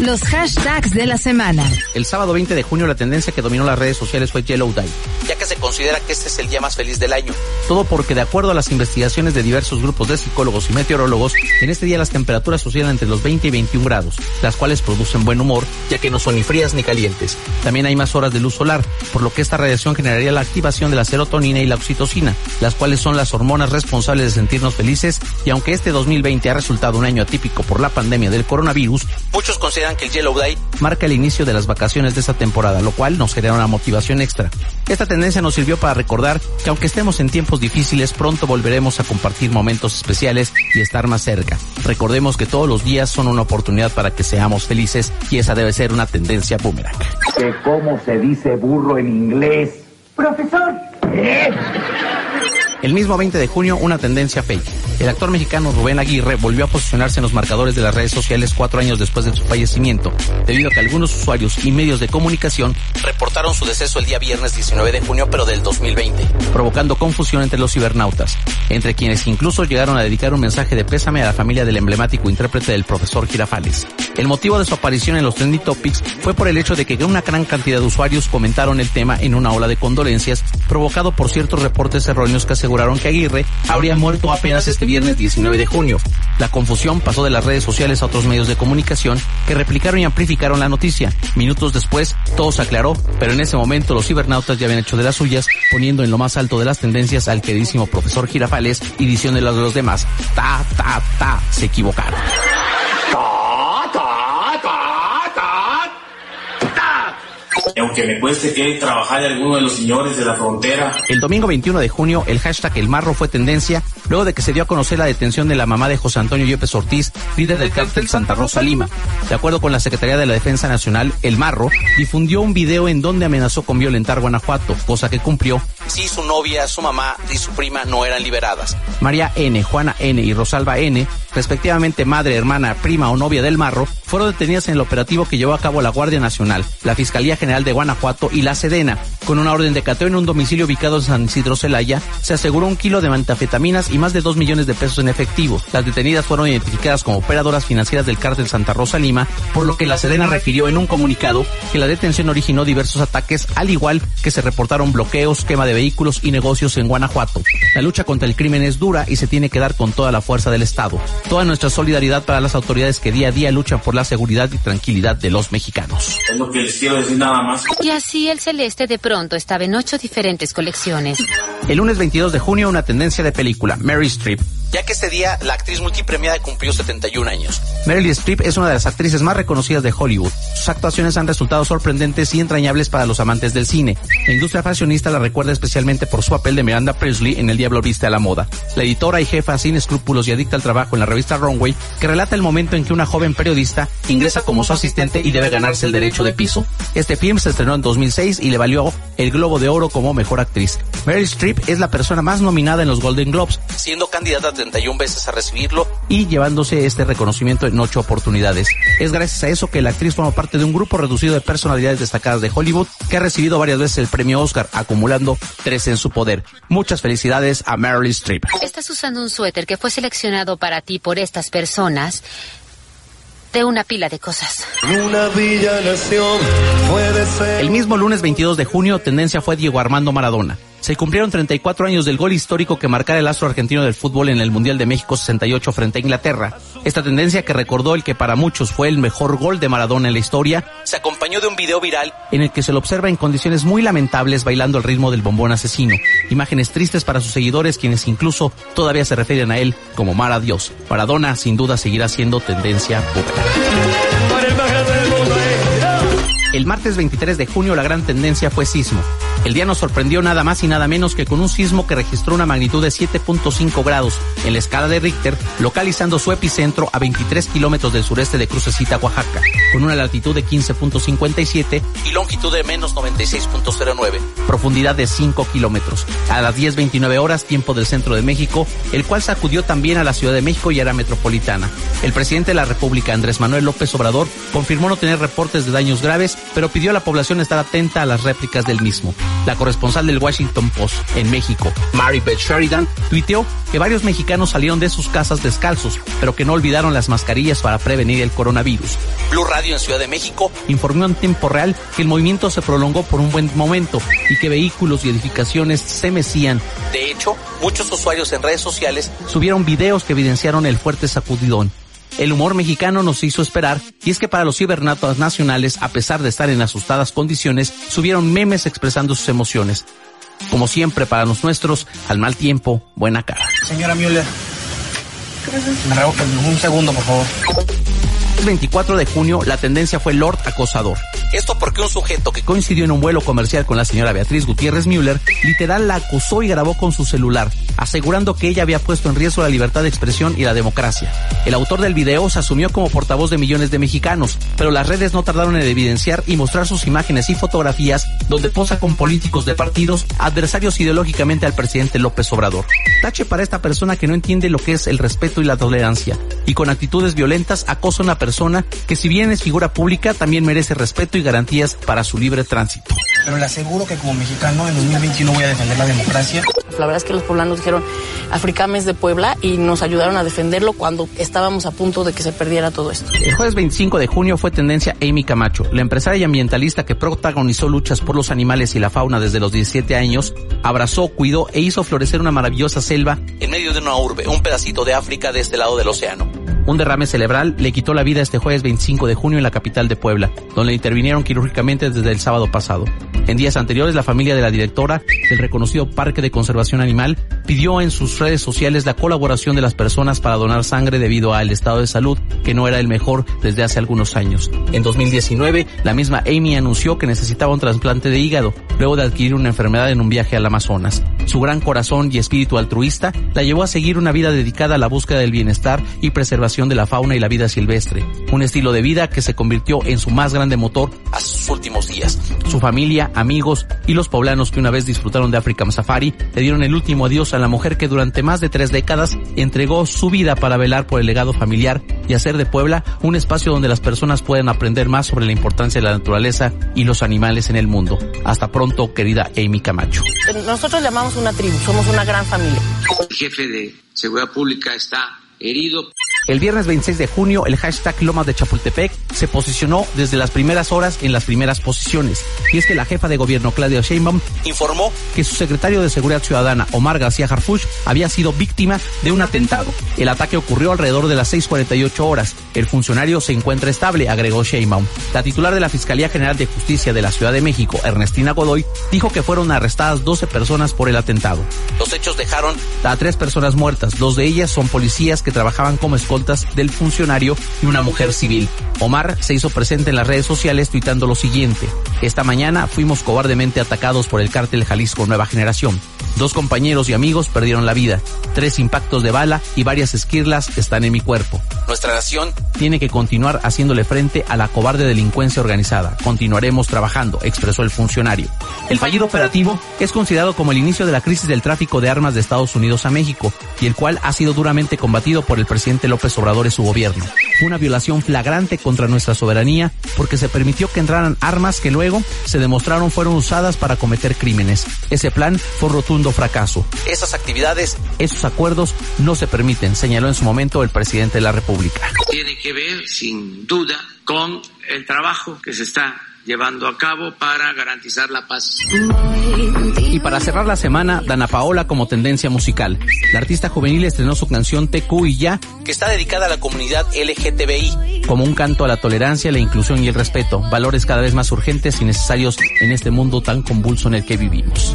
Los hashtags de la semana. El sábado 20 de junio la tendencia que dominó las redes sociales fue Yellow Day, ya que se considera que este es el día más feliz del año. Todo porque de acuerdo a las investigaciones de diversos grupos de psicólogos y meteorólogos, en este día las temperaturas oscilan entre los 20 y 21 grados, las cuales producen buen humor, ya que no son ni frías ni calientes. También hay más horas de luz solar, por lo que esta radiación generaría la activación de la serotonina y la oxitocina, las cuales son las hormonas responsables de sentirnos felices, y aunque este 2020 ha resultado un año atípico por la pandemia del coronavirus, muchos consideran que el Yellow Day marca el inicio de las vacaciones de esta temporada, lo cual nos genera una motivación extra. Esta tendencia nos sirvió para recordar que aunque estemos en tiempos difíciles, pronto volveremos a compartir momentos especiales y estar más cerca. Recordemos que todos los días son una oportunidad para que seamos felices y esa debe ser una tendencia boomerang. ¿Cómo se dice burro en inglés? Profesor. ¿Eh? El mismo 20 de junio, una tendencia fake. El actor mexicano Rubén Aguirre volvió a posicionarse en los marcadores de las redes sociales cuatro años después de su fallecimiento, debido a que algunos usuarios y medios de comunicación reportaron su deceso el día viernes 19 de junio, pero del 2020, provocando confusión entre los cibernautas, entre quienes incluso llegaron a dedicar un mensaje de pésame a la familia del emblemático intérprete del profesor Girafales. El motivo de su aparición en los trending topics fue por el hecho de que una gran cantidad de usuarios comentaron el tema en una ola de condolencias, provocado por ciertos reportes erróneos que aseguraron que Aguirre habría muerto apenas este viernes 19 de junio. La confusión pasó de las redes sociales a otros medios de comunicación que replicaron y amplificaron la noticia. Minutos después, todo se aclaró, pero en ese momento los cibernautas ya habían hecho de las suyas, poniendo en lo más alto de las tendencias al queridísimo profesor Girafales y diciéndole a los demás, ta, ta, ta, se equivocaron. Aunque me cueste que trabajar de alguno de los señores de la frontera. El domingo 21 de junio, el hashtag El Marro fue tendencia luego de que se dio a conocer la detención de la mamá de José Antonio Yepes Ortiz, líder del cártel Santa Rosa Lima. De acuerdo con la Secretaría de la Defensa Nacional, El Marro difundió un video en donde amenazó con violentar Guanajuato, cosa que cumplió si su novia, su mamá y su prima no eran liberadas. María N., Juana N. y Rosalba N., respectivamente madre, hermana, prima o novia del Marro, fueron detenidas en el operativo que llevó a cabo la Guardia Nacional, la Fiscalía General de Guanajuato y la Sedena. Con una orden de cateo en un domicilio ubicado en San Isidro Celaya, se aseguró un kilo de mantafetaminas y más de dos millones de pesos en efectivo. Las detenidas fueron identificadas como operadoras financieras del cártel Santa Rosa Lima, por lo que la Sedena refirió en un comunicado que la detención originó diversos ataques, al igual que se reportaron bloqueos, quema de vehículos y negocios en Guanajuato. La lucha contra el crimen es dura y se tiene que dar con toda la fuerza del Estado. Toda nuestra solidaridad para las autoridades que día a día luchan por la seguridad y tranquilidad de los mexicanos. Y así el celeste de pronto estaba en ocho diferentes colecciones. El lunes 22 de junio una tendencia de película, Mary Streep ya que este día la actriz multipremiada cumplió 71 años. Meryl Streep es una de las actrices más reconocidas de Hollywood. Sus actuaciones han resultado sorprendentes y entrañables para los amantes del cine. La industria fashionista la recuerda especialmente por su papel de Miranda Presley en El Diablo Viste a la Moda. La editora y jefa sin escrúpulos y adicta al trabajo en la revista Runway, que relata el momento en que una joven periodista ingresa como su asistente y debe ganarse el derecho de piso. Este film se estrenó en 2006 y le valió el Globo de Oro como mejor actriz. Meryl Streep es la persona más nominada en los Golden Globes, siendo candidata a 31 veces a recibirlo y llevándose este reconocimiento en ocho oportunidades. Es gracias a eso que la actriz forma parte de un grupo reducido de personalidades destacadas de Hollywood que ha recibido varias veces el premio Oscar, acumulando tres en su poder. Muchas felicidades a Meryl Streep. Estás usando un suéter que fue seleccionado para ti por estas personas de una pila de cosas. Una villa nación puede ser. El mismo lunes 22 de junio, tendencia fue Diego Armando Maradona se cumplieron 34 años del gol histórico que marcara el astro argentino del fútbol en el Mundial de México 68 frente a Inglaterra. Esta tendencia que recordó el que para muchos fue el mejor gol de Maradona en la historia, se acompañó de un video viral en el que se lo observa en condiciones muy lamentables bailando al ritmo del bombón asesino. Imágenes tristes para sus seguidores quienes incluso todavía se refieren a él como Mar Dios. Maradona sin duda seguirá siendo tendencia popular. El martes 23 de junio la gran tendencia fue sismo. El día nos sorprendió nada más y nada menos que con un sismo que registró una magnitud de 7.5 grados en la escala de Richter, localizando su epicentro a 23 kilómetros del sureste de Crucecita, Oaxaca, con una latitud de 15.57 y longitud de menos 96.09, profundidad de 5 kilómetros, a las 10.29 horas, tiempo del centro de México, el cual sacudió también a la Ciudad de México y a la metropolitana. El presidente de la República, Andrés Manuel López Obrador, confirmó no tener reportes de daños graves, pero pidió a la población estar atenta a las réplicas del mismo. La corresponsal del Washington Post en México, Mary Beth Sheridan, tuiteó que varios mexicanos salieron de sus casas descalzos, pero que no olvidaron las mascarillas para prevenir el coronavirus. Blue Radio en Ciudad de México informó en tiempo real que el movimiento se prolongó por un buen momento y que vehículos y edificaciones se mecían. De hecho, muchos usuarios en redes sociales subieron videos que evidenciaron el fuerte sacudidón. El humor mexicano nos hizo esperar y es que para los cibernatos nacionales, a pesar de estar en asustadas condiciones, subieron memes expresando sus emociones. Como siempre para los nuestros, al mal tiempo, buena cara. Señora Müller. Me rebo un segundo, por favor. El 24 de junio, la tendencia fue Lord Acosador. Esto porque un sujeto que coincidió en un vuelo comercial con la señora Beatriz Gutiérrez Müller, literal la acusó y grabó con su celular, asegurando que ella había puesto en riesgo la libertad de expresión y la democracia. El autor del video se asumió como portavoz de millones de mexicanos, pero las redes no tardaron en evidenciar y mostrar sus imágenes y fotografías donde posa con políticos de partidos adversarios ideológicamente al presidente López Obrador. Tache para esta persona que no entiende lo que es el respeto y la tolerancia, y con actitudes violentas acosa a una persona que si bien es figura pública también merece respeto y garantías para su libre tránsito. Pero le aseguro que como mexicano en 2021 voy a defender la democracia. La verdad es que los poblanos dijeron Africames de Puebla y nos ayudaron a defenderlo cuando estábamos a punto de que se perdiera todo esto. El jueves 25 de junio fue tendencia Amy Camacho, la empresaria y ambientalista que protagonizó luchas por los animales y la fauna desde los 17 años, abrazó, cuidó e hizo florecer una maravillosa selva en medio de una urbe, un pedacito de África de este lado del océano. Un derrame cerebral le quitó la vida este jueves 25 de junio en la capital de Puebla, donde intervinieron quirúrgicamente desde el sábado pasado. En días anteriores, la familia de la directora del reconocido Parque de Conservación Animal pidió en sus redes sociales la colaboración de las personas para donar sangre debido al estado de salud que no era el mejor desde hace algunos años. En 2019, la misma Amy anunció que necesitaba un trasplante de hígado luego de adquirir una enfermedad en un viaje al Amazonas. Su gran corazón y espíritu altruista la llevó a seguir una vida dedicada a la búsqueda del bienestar y preservación de la fauna y la vida silvestre, un estilo de vida que se convirtió en su más grande motor a sus últimos días. Su familia, amigos y los poblanos que una vez disfrutaron de African Safari le dieron el último adiós a la mujer que durante más de tres décadas entregó su vida para velar por el legado familiar y hacer de Puebla un espacio donde las personas puedan aprender más sobre la importancia de la naturaleza y los animales en el mundo. Hasta pronto, querida Amy Camacho. Nosotros llamamos una tribu, somos una gran familia. El jefe de seguridad pública está herido. El viernes 26 de junio, el hashtag Lomas de Chapultepec se posicionó desde las primeras horas en las primeras posiciones. Y es que la jefa de gobierno, Claudia Sheinbaum, informó que su secretario de Seguridad Ciudadana, Omar García Harfuch, había sido víctima de un atentado. El ataque ocurrió alrededor de las 6.48 horas. El funcionario se encuentra estable, agregó Sheinbaum. La titular de la Fiscalía General de Justicia de la Ciudad de México, Ernestina Godoy, dijo que fueron arrestadas 12 personas por el atentado. Los hechos dejaron a tres personas muertas. Dos de ellas son policías que trabajaban como escoltas del funcionario y una mujer civil. Omar se hizo presente en las redes sociales tuitando lo siguiente. Esta mañana fuimos cobardemente atacados por el cártel Jalisco Nueva Generación. Dos compañeros y amigos perdieron la vida. Tres impactos de bala y varias esquirlas están en mi cuerpo. Nuestra nación tiene que continuar haciéndole frente a la cobarde delincuencia organizada. Continuaremos trabajando, expresó el funcionario. El fallido operativo es considerado como el inicio de la crisis del tráfico de armas de Estados Unidos a México y el cual ha sido duramente combatido por el presidente López Obrador y su gobierno. Una violación flagrante contra nuestra soberanía porque se permitió que entraran armas que luego se demostraron fueron usadas para cometer crímenes. Ese plan fue rotundo fracaso. Esas actividades, esos acuerdos no se permiten, señaló en su momento el presidente de la República. Tiene que ver, sin duda, con el trabajo que se está llevando a cabo para garantizar la paz. Y para cerrar la semana, Dana Paola como tendencia musical. La artista juvenil estrenó su canción TQ y Ya, que está dedicada a la comunidad LGTBI, como un canto a la tolerancia, la inclusión y el respeto, valores cada vez más urgentes y necesarios en este mundo tan convulso en el que vivimos.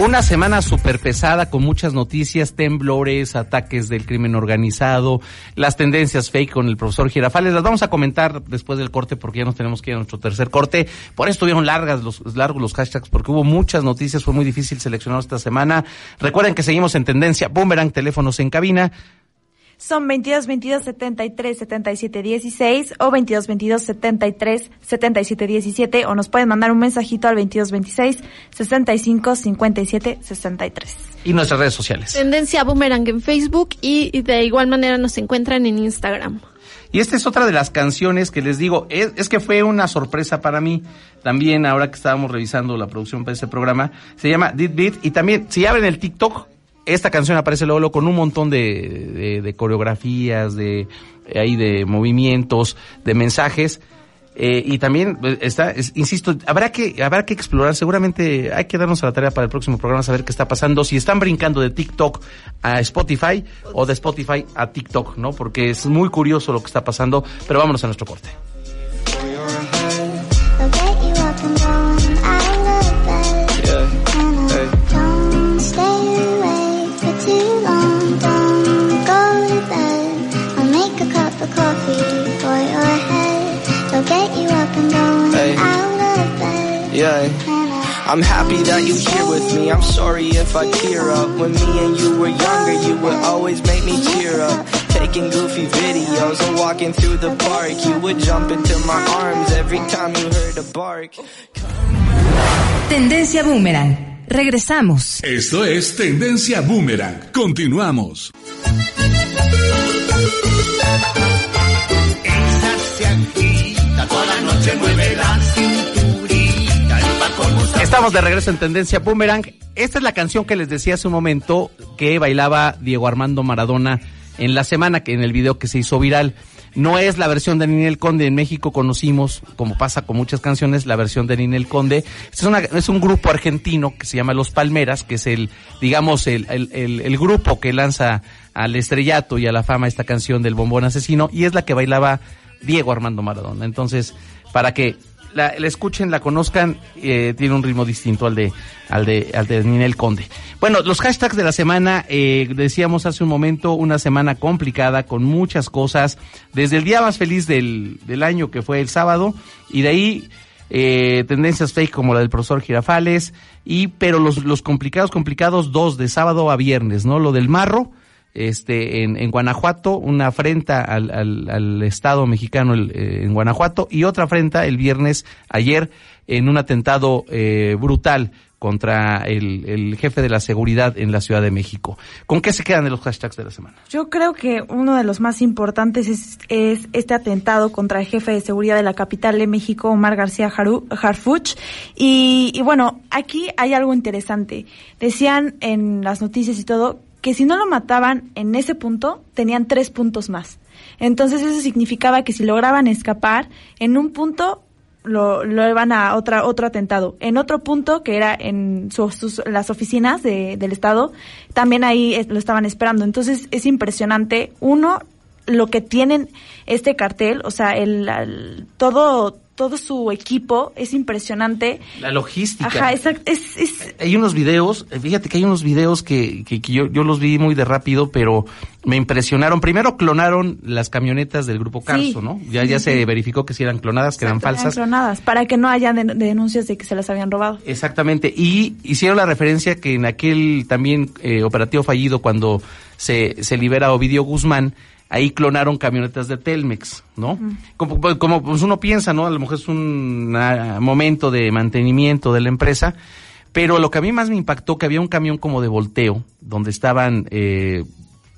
Una semana súper pesada con muchas noticias, temblores, ataques del crimen organizado, las tendencias fake con el profesor Girafales. Las vamos a comentar después del corte porque ya nos tenemos que ir a nuestro tercer corte. Por eso estuvieron largas los, largos los hashtags porque hubo muchas noticias, fue muy difícil seleccionar esta semana. Recuerden que seguimos en tendencia. Boomerang, teléfonos en cabina son 22 22 73 77 16 o 22 22 73 77 17 o nos pueden mandar un mensajito al 22 26 65 57 63. Y nuestras redes sociales. Tendencia Boomerang en Facebook y de igual manera nos encuentran en Instagram. Y esta es otra de las canciones que les digo, es, es, que fue una sorpresa para mí, también ahora que estábamos revisando la producción para este programa, se llama Did Beat y también si abren el TikTok, esta canción aparece luego, con un montón de, de, coreografías, de ahí de movimientos, de mensajes. Eh, y también eh, está, insisto, habrá que, habrá que explorar, seguramente hay que darnos a la tarea para el próximo programa saber qué está pasando, si están brincando de TikTok a Spotify o de Spotify a TikTok, ¿no? Porque es muy curioso lo que está pasando, pero vámonos a nuestro corte. I'm happy that you here with me. I'm sorry if I tear up. When me and you were younger, you would always make me cheer up. Taking goofy videos and walking through the park. You would jump into my arms every time you heard a bark. Tendencia Boomerang. Regresamos. Esto es Tendencia Boomerang. Continuamos. Esa se agita, toda la noche mueve la Estamos de regreso en Tendencia Boomerang. Esta es la canción que les decía hace un momento que bailaba Diego Armando Maradona en la semana, que en el video que se hizo viral. No es la versión de Ninel Conde. En México conocimos, como pasa con muchas canciones, la versión de Ninel Conde. Es, un grupo argentino que se llama Los Palmeras, que es el, digamos, el, el, el grupo que lanza al estrellato y a la fama esta canción del bombón asesino, y es la que bailaba Diego Armando Maradona. Entonces, para que la, escuchen, la conozcan, eh, tiene un ritmo distinto al de, al de, al de Ninel Conde. Bueno, los hashtags de la semana, eh, decíamos hace un momento, una semana complicada con muchas cosas, desde el día más feliz del, del año que fue el sábado, y de ahí eh, tendencias fake como la del profesor Girafales, y pero los, los complicados, complicados, dos de sábado a viernes, ¿no? Lo del marro, este, en, en Guanajuato, una afrenta al, al, Estado mexicano eh, en Guanajuato y otra afrenta el viernes ayer en un atentado eh, brutal contra el, el, jefe de la seguridad en la Ciudad de México. ¿Con qué se quedan los hashtags de la semana? Yo creo que uno de los más importantes es, es este atentado contra el jefe de seguridad de la capital de México, Omar García Harfuch. Y, y bueno, aquí hay algo interesante. Decían en las noticias y todo que si no lo mataban en ese punto, tenían tres puntos más. Entonces eso significaba que si lograban escapar, en un punto lo, lo iban a otra, otro atentado. En otro punto, que era en sus, las oficinas de, del Estado, también ahí lo estaban esperando. Entonces es impresionante, uno, lo que tienen este cartel, o sea, el todo todo su equipo es impresionante. La logística. Ajá, exacto. Es, Hay unos videos, eh, fíjate que hay unos videos que, que, yo, yo, los vi muy de rápido, pero me impresionaron. Primero clonaron las camionetas del grupo Carso, ¿no? Ya, ya se verificó que si eran clonadas, que eran falsas. Eran clonadas, para que no haya denuncias de que se las habían robado. Exactamente. Y hicieron la referencia que en aquel también eh, operativo fallido, cuando se, se libera Ovidio Guzmán, ahí clonaron camionetas de Telmex, ¿no? Como, pues, como pues uno piensa, ¿no? A lo mejor es un ah, momento de mantenimiento de la empresa, pero lo que a mí más me impactó que había un camión como de volteo, donde estaban eh,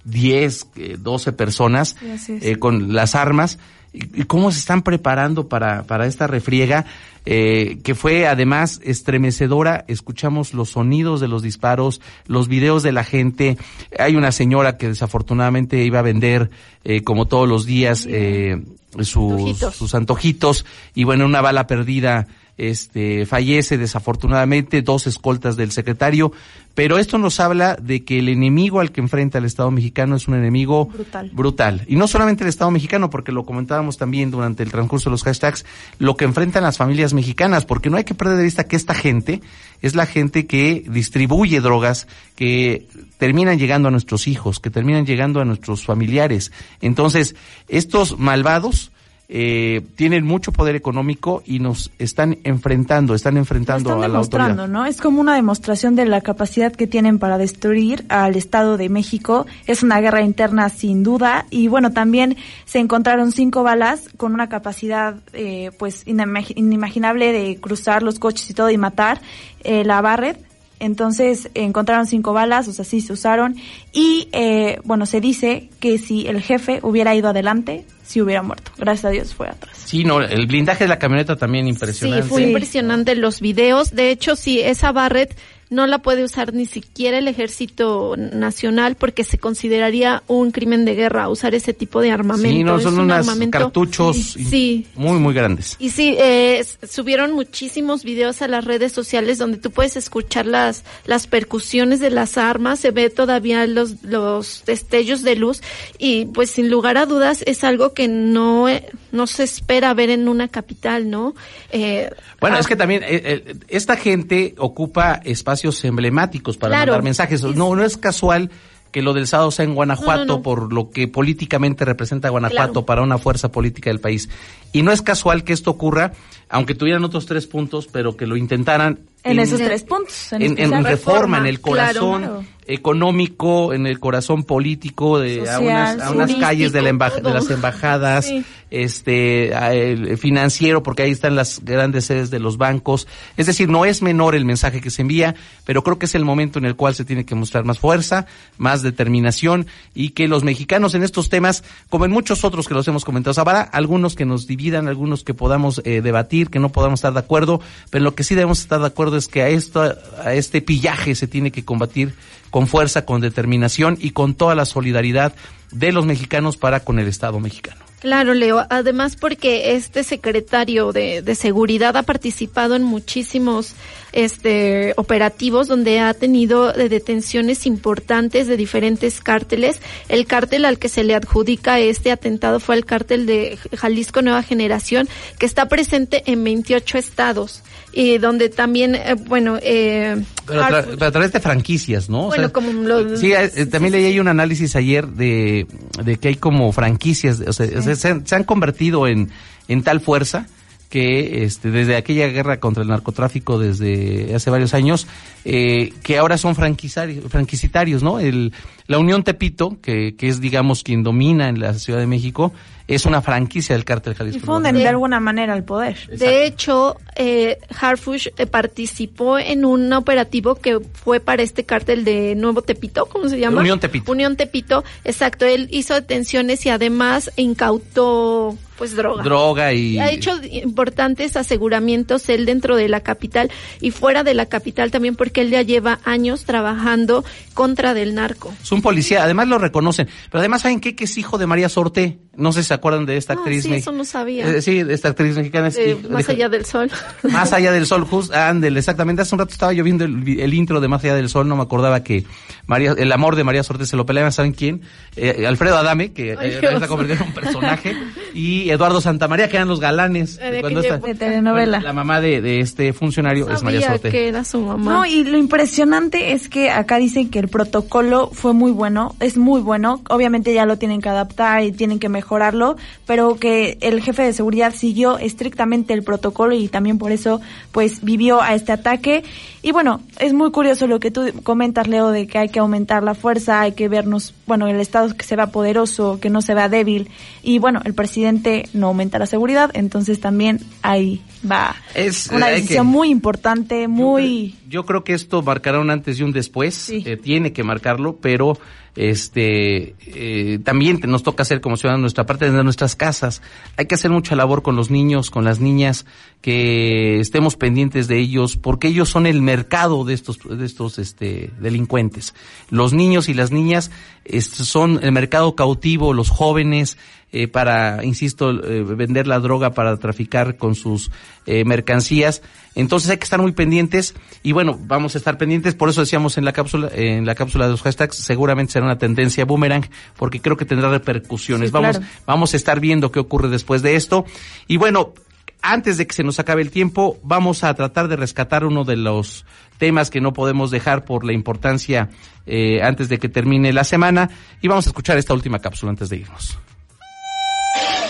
10, 12 personas eh, con las armas, y, cómo se están preparando para, para esta refriega, eh, que fue además estremecedora. Escuchamos los sonidos de los disparos, los videos de la gente. Hay una señora que desafortunadamente iba a vender, eh, como todos los días, eh, sus sus antojitos y bueno, una bala perdida este fallece desafortunadamente dos escoltas del secretario, pero esto nos habla de que el enemigo al que enfrenta el Estado mexicano es un enemigo Brutal. brutal. Y no solamente el Estado mexicano, porque lo comentábamos también durante el transcurso de los hashtags, lo que enfrentan las familias mexicanas, porque no hay que perder de vista que esta gente es la gente que distribuye drogas, que terminan llegando a nuestros hijos, que terminan llegando a nuestros familiares. Entonces, estos malvados eh, tienen mucho poder económico y nos están enfrentando, están enfrentando están a la autoridad. ¿no? Es como una demostración de la capacidad que tienen para destruir al Estado de México. Es una guerra interna sin duda y bueno, también se encontraron cinco balas con una capacidad eh, pues inimag- inimaginable de cruzar los coches y todo y matar eh, la Barrett. Entonces encontraron cinco balas, o sea, sí se usaron. Y eh, bueno, se dice que si el jefe hubiera ido adelante, sí hubiera muerto. Gracias a Dios fue atrás. Sí, no, el blindaje de la camioneta también impresionante. Sí, fue impresionante los videos. De hecho, sí, esa Barrett no la puede usar ni siquiera el ejército nacional porque se consideraría un crimen de guerra usar ese tipo de armamento. Sí, no, son un unos cartuchos Sí. muy, muy grandes. Y sí, eh, subieron muchísimos videos a las redes sociales donde tú puedes escuchar las, las percusiones de las armas, se ve todavía los, los destellos de luz y pues sin lugar a dudas es algo que no, eh, no se espera ver en una capital, ¿no? Eh, Bueno, ah, es que también eh, eh, esta gente ocupa espacios emblemáticos para Claro. mandar mensajes. No, no es casual que lo del sábado sea en Guanajuato No, no, no. por lo que políticamente representa Guanajuato Claro. para una fuerza política del país. Y no es casual que esto ocurra, aunque tuvieran otros tres puntos, pero que lo intentaran En esos tres puntos. En, en, en reforma, en el corazón Claro. económico, en el corazón político, de a unas, a unas calles de, la emba- turístico, de las embajadas, Sí. este, a el financiero, porque ahí están las grandes sedes de los bancos. Es decir, no es menor el mensaje que se envía, pero creo que es el momento en el cual se tiene que mostrar más fuerza, más determinación y que los mexicanos en estos temas, como en muchos otros que los hemos comentado, habrá algunos que nos dividan, algunos que podamos eh, debatir, que no podamos estar de acuerdo, pero lo que sí debemos estar de acuerdo es que a esto, a este pillaje se tiene que combatir con fuerza, con determinación y con toda la solidaridad de los mexicanos para con el Estado mexicano. Claro, Leo. Además, porque este secretario de, de seguridad ha participado en muchísimos este, operativos donde ha tenido eh, detenciones importantes de diferentes cárteles. El cártel al que se le adjudica este atentado fue el cártel de Jalisco Nueva Generación, que está presente en 28 estados y donde también, eh, bueno, eh, Pero a, tra- pero a través de franquicias, ¿no? O Bueno, sea, como lo- sí, eh, también leí ahí un análisis ayer de, de que hay como franquicias, o sea, se, han, se han convertido en, en tal fuerza que este, desde aquella guerra contra el narcotráfico desde hace varios años, eh, que ahora son franquicitarios, ¿no? El, la Unión Tepito, que, que es, digamos, quien domina en la Ciudad de México, es una franquicia del cártel Y Jalisco. funden de alguna manera el poder. De hecho, eh, Harfush eh, participó en un operativo que fue para este cártel de Nuevo Tepito, ¿cómo se llama? Unión Tepito. Unión Tepito, exacto. Él hizo detenciones y además incautó, pues, droga. Droga y... Ha hecho importantes aseguramientos él dentro de la capital y fuera de la capital también porque él ya lleva años trabajando contra del narco. Es un policía, además lo reconocen. Pero además, ¿saben qué? Que es hijo de María Sorte. No sé si se acuerdan de esta Ah, actriz. sí, me- eso no sabía. Eh, sí, de esta actriz mexicana. es Eh, más allá del sol. Más allá del sol, just, ándele, exactamente. Hace un rato estaba yo viendo el, intro de Más allá del sol, no me acordaba que María, el amor de María Sorte se lo peleaban, ¿saben quién? Eh, Alfredo Adame, que Ay, eh, convertido en un personaje, y Eduardo Santamaría, que eran los galanes. De Cuando aquella esta- De telenovela. La mamá de, de este funcionario es María Sorte. que era su mamá. No, y lo impresionante es que acá dicen que el protocolo fue muy bueno, es muy bueno. Obviamente ya lo tienen que adaptar y tienen que mejorarlo, pero que el jefe de seguridad siguió estrictamente el protocolo y también por eso pues vivió a este ataque. Y bueno, es muy curioso lo que tú comentas, Leo, de que hay que aumentar la fuerza, hay que vernos, bueno, el Estado que se vea poderoso, que no se vea débil. Y bueno, el presidente no aumenta la seguridad, entonces también ahí va Es, una eh, hay decisión que- muy importante, muy... Yo creo que esto marcará un antes y un después, eh, tiene que marcarlo, pero este eh, también nos toca hacer como ciudadanos nuestra parte de nuestras casas. Hay que hacer mucha labor con los niños, con las niñas, que estemos pendientes de ellos, porque ellos son el mercado de estos, de estos este, delincuentes. Los niños y las niñas son el mercado cautivo, los jóvenes, eh, para, insisto, eh, vender la droga para traficar con sus eh, mercancías. Entonces hay que estar muy pendientes y bueno, vamos a estar pendientes, por eso decíamos en la cápsula, en la cápsula de los hashtags, seguramente será una tendencia boomerang, porque creo que tendrá repercusiones. Sí, vamos, claro. vamos a estar viendo qué ocurre después de esto. Y bueno, antes de que se nos acabe el tiempo, vamos a tratar de rescatar uno de los temas que no podemos dejar por la importancia eh, antes de que termine la semana y vamos a escuchar esta última cápsula antes de irnos.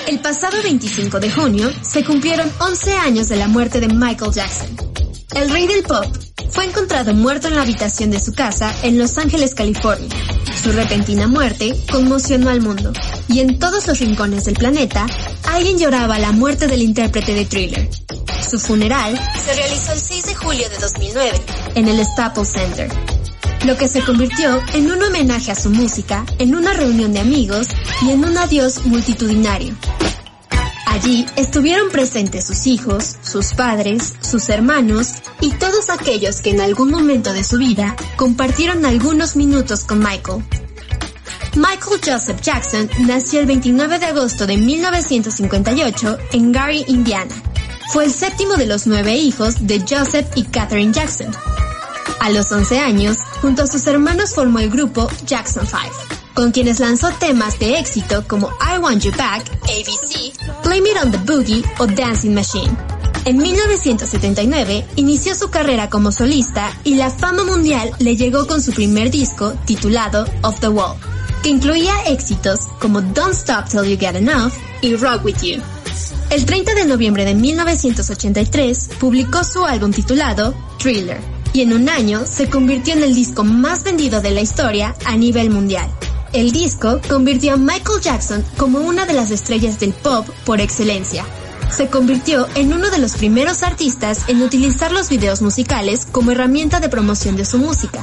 El pasado 25 de junio se cumplieron 11 años de la muerte de Michael Jackson. El rey del pop fue encontrado muerto en la habitación de su casa en Los Ángeles, California. Su repentina muerte conmocionó al mundo y en todos los rincones del planeta alguien lloraba la muerte del intérprete de Thriller. Su funeral se realizó el 6 de julio de 2009 en el Staples Center, lo que se convirtió en un homenaje a su música, en una reunión de amigos y en un adiós multitudinario. Allí estuvieron presentes sus hijos, sus padres, sus hermanos y todos aquellos que en algún momento de su vida compartieron algunos minutos con Michael. Michael Joseph Jackson nació el 29 de agosto de 1958 en Gary, Indiana. Fue el séptimo de los nueve hijos de Joseph y Katherine Jackson. A los 11 años, junto a sus hermanos formó el grupo Jackson 5, con quienes lanzó temas de éxito como I Want You Back, ABC, Blame It on the Boogie o Dancing Machine. En 1979 inició su carrera como solista y la fama mundial le llegó con su primer disco titulado Off the Wall, que incluía éxitos como Don't Stop Till You Get Enough y Rock With You. El 30 de noviembre de 1983 publicó su álbum titulado Thriller y en un año se convirtió en el disco más vendido de la historia a nivel mundial. El disco convirtió a Michael Jackson como una de las estrellas del pop por excelencia. Se convirtió en uno de los primeros artistas en utilizar los videos musicales como herramienta de promoción de su música,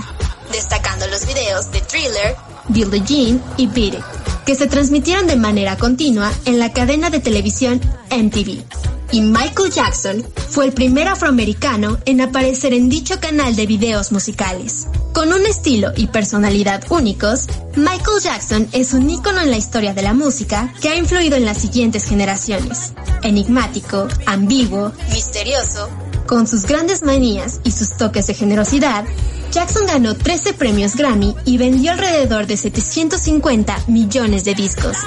destacando los videos de Thriller, Billie Jean y Beat que se transmitieron de manera continua en la cadena de televisión MTV. Y Michael Jackson fue el primer afroamericano en aparecer en dicho canal de videos musicales. Con un estilo y personalidad únicos, Michael Jackson es un ícono en la historia de la música que ha influido en las siguientes generaciones. Enigmático, ambiguo, misterioso, con sus grandes manías y sus toques de generosidad, Jackson ganó 13 premios Grammy y vendió alrededor de 750 millones de discos.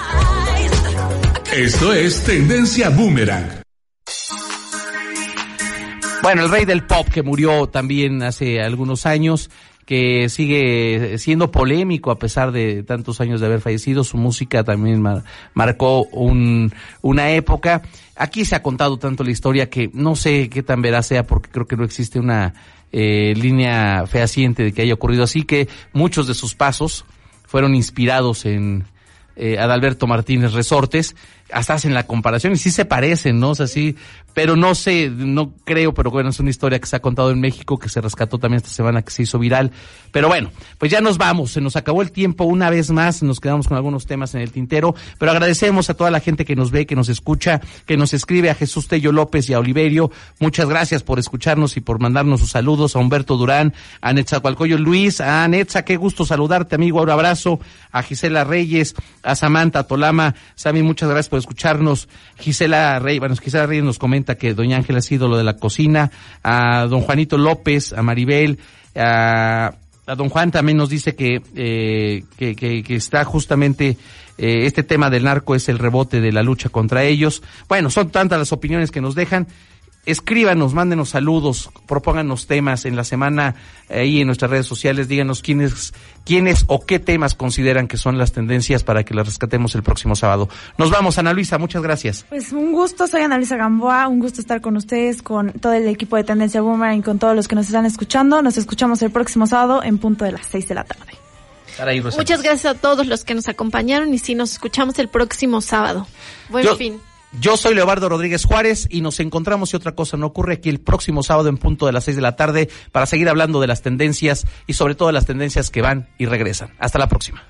Esto es Tendencia Boomerang. Bueno, el rey del pop que murió también hace algunos años, que sigue siendo polémico a pesar de tantos años de haber fallecido, su música también mar- marcó un, una época. Aquí se ha contado tanto la historia que no sé qué tan veraz sea porque creo que no existe una eh, línea fehaciente de que haya ocurrido así, que muchos de sus pasos fueron inspirados en eh, Adalberto Martínez Resortes, hasta hacen la comparación y sí se parecen, ¿no? O sea, sí, pero no sé, no creo, pero bueno, es una historia que se ha contado en México, que se rescató también esta semana, que se hizo viral. Pero bueno, pues ya nos vamos, se nos acabó el tiempo una vez más, nos quedamos con algunos temas en el tintero, pero agradecemos a toda la gente que nos ve, que nos escucha, que nos escribe, a Jesús Tello López y a Oliverio. Muchas gracias por escucharnos y por mandarnos sus saludos, a Humberto Durán, a Netzacualcoyo Luis, a Netza, qué gusto saludarte, amigo, un abrazo, a Gisela Reyes, a Samantha Tolama, Sami, muchas gracias por escucharnos. Gisela Reyes, bueno, Gisela Reyes nos comenta que Doña Ángela ha sido lo de la cocina, a don Juanito López, a Maribel, a, a don Juan también nos dice que, eh, que, que, está justamente eh, este tema del narco es el rebote de la lucha contra ellos. Bueno, son tantas las opiniones que nos dejan. Escríbanos, mándenos saludos, propónganos temas en la semana eh, ahí en nuestras redes sociales, díganos quiénes, quiénes o qué temas consideran que son las tendencias para que las rescatemos el próximo sábado. Nos vamos, Ana Luisa, muchas gracias. Pues un gusto, soy Ana Luisa Gamboa, un gusto estar con ustedes, con todo el equipo de Tendencia Boomerang y con todos los que nos están escuchando. Nos escuchamos el próximo sábado en punto de las 6 de la tarde. Muchas gracias a todos los que nos acompañaron y sí, nos escuchamos el próximo sábado. Buen Yo- fin. Yo soy Leobardo Rodríguez Juárez y nos encontramos si otra cosa no ocurre aquí el próximo sábado en punto de las seis de la tarde para seguir hablando de las tendencias y sobre todo de las tendencias que van y regresan. Hasta la próxima.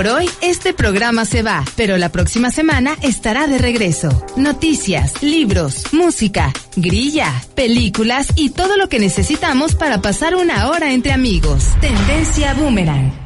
Por hoy, este programa se va, pero la próxima semana estará de regreso. Noticias, libros, música, grilla, películas y todo lo que necesitamos para pasar una hora entre amigos. Tendencia Boomerang.